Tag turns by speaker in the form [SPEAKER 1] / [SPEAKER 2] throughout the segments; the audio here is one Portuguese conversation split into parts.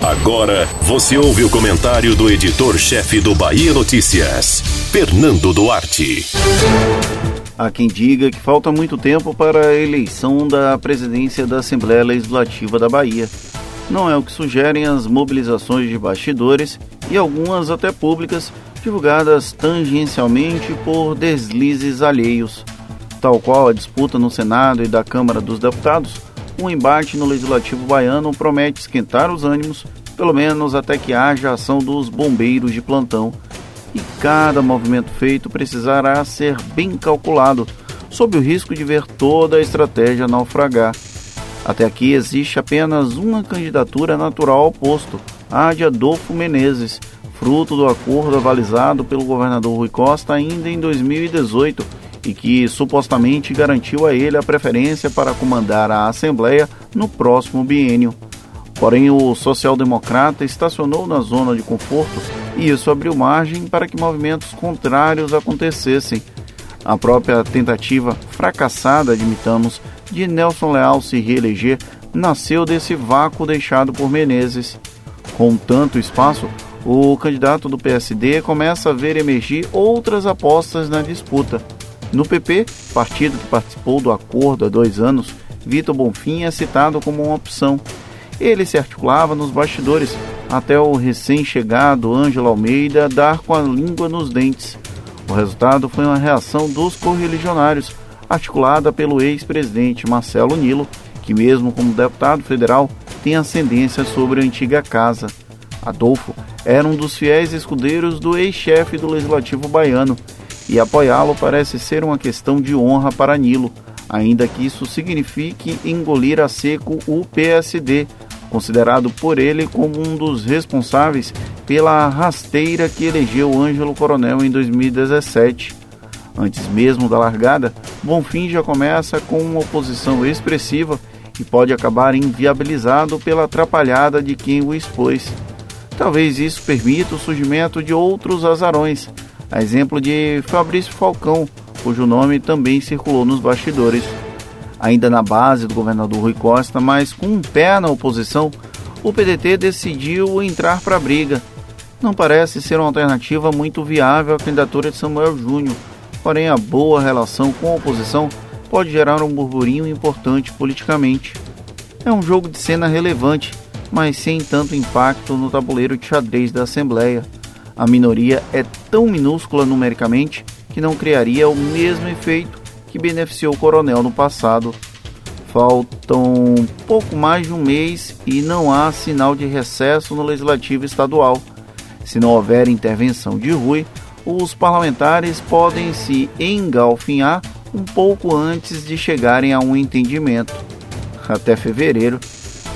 [SPEAKER 1] Agora você ouve o comentário do editor-chefe do Bahia Notícias, Fernando Duarte.
[SPEAKER 2] Há quem diga que falta muito tempo para a eleição da presidência da Assembleia Legislativa da Bahia. Não é o que sugerem as mobilizações de bastidores e algumas até públicas, divulgadas tangencialmente por deslizes alheios. Tal qual a disputa no Senado e da Câmara dos Deputados, um embate no Legislativo baiano promete esquentar os ânimos, pelo menos até que haja ação dos bombeiros de plantão. E cada movimento feito precisará ser bem calculado, sob o risco de ver toda a estratégia naufragar. Até aqui existe apenas uma candidatura natural ao posto, a de Adolfo Menezes, fruto do acordo avalizado pelo governador Rui Costa ainda em 2018 e que supostamente garantiu a ele a preferência para comandar a Assembleia no próximo biênio. Porém, o social-democrata estacionou na zona de conforto e isso abriu margem para que movimentos contrários acontecessem. A própria tentativa fracassada, admitamos, de Nelson Leal se reeleger nasceu desse vácuo deixado por Menezes. Com tanto espaço, o candidato do PSD começa a ver emergir outras apostas na disputa. No PP, partido que participou do acordo há dois anos, Vitor Bonfim é citado como uma opção. Ele se articulava nos bastidores, até o recém-chegado Ângelo Almeida dar com a língua nos dentes. O resultado foi uma reação dos correligionários, articulada pelo ex-presidente Marcelo Nilo, que, mesmo como deputado federal, tem ascendência sobre a antiga casa. Adolfo era um dos fiéis escudeiros do ex-chefe do Legislativo baiano e apoiá-lo parece ser uma questão de honra para Nilo, ainda que isso signifique engolir a seco o PSD, considerado por ele como um dos responsáveis pela rasteira que elegeu Ângelo Coronel em 2017. Antes mesmo da largada, Bonfim já começa com uma oposição expressiva e pode acabar inviabilizado pela atrapalhada de quem o expôs. Talvez isso permita o surgimento de outros azarões, a exemplo de Fabrício Falcão, cujo nome também circulou nos bastidores. Ainda na base do governador Rui Costa, mas com um pé na oposição, o PDT decidiu entrar para a briga. Não parece ser uma alternativa muito viável à candidatura de Samuel Júnior, porém a boa relação com a oposição pode gerar um burburinho importante politicamente. É um jogo de cena relevante, mas sem tanto impacto no tabuleiro de xadrez da Assembleia a minoria é tão minúscula numericamente que não criaria o mesmo efeito que beneficiou o coronel no passado. Faltam pouco mais de um mês e não há sinal de recesso no legislativo estadual. Se não houver intervenção de Rui, os parlamentares podem se engalfinhar um pouco antes de chegarem a um entendimento. Até fevereiro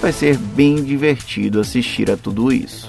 [SPEAKER 2] vai ser bem divertido assistir a tudo isso.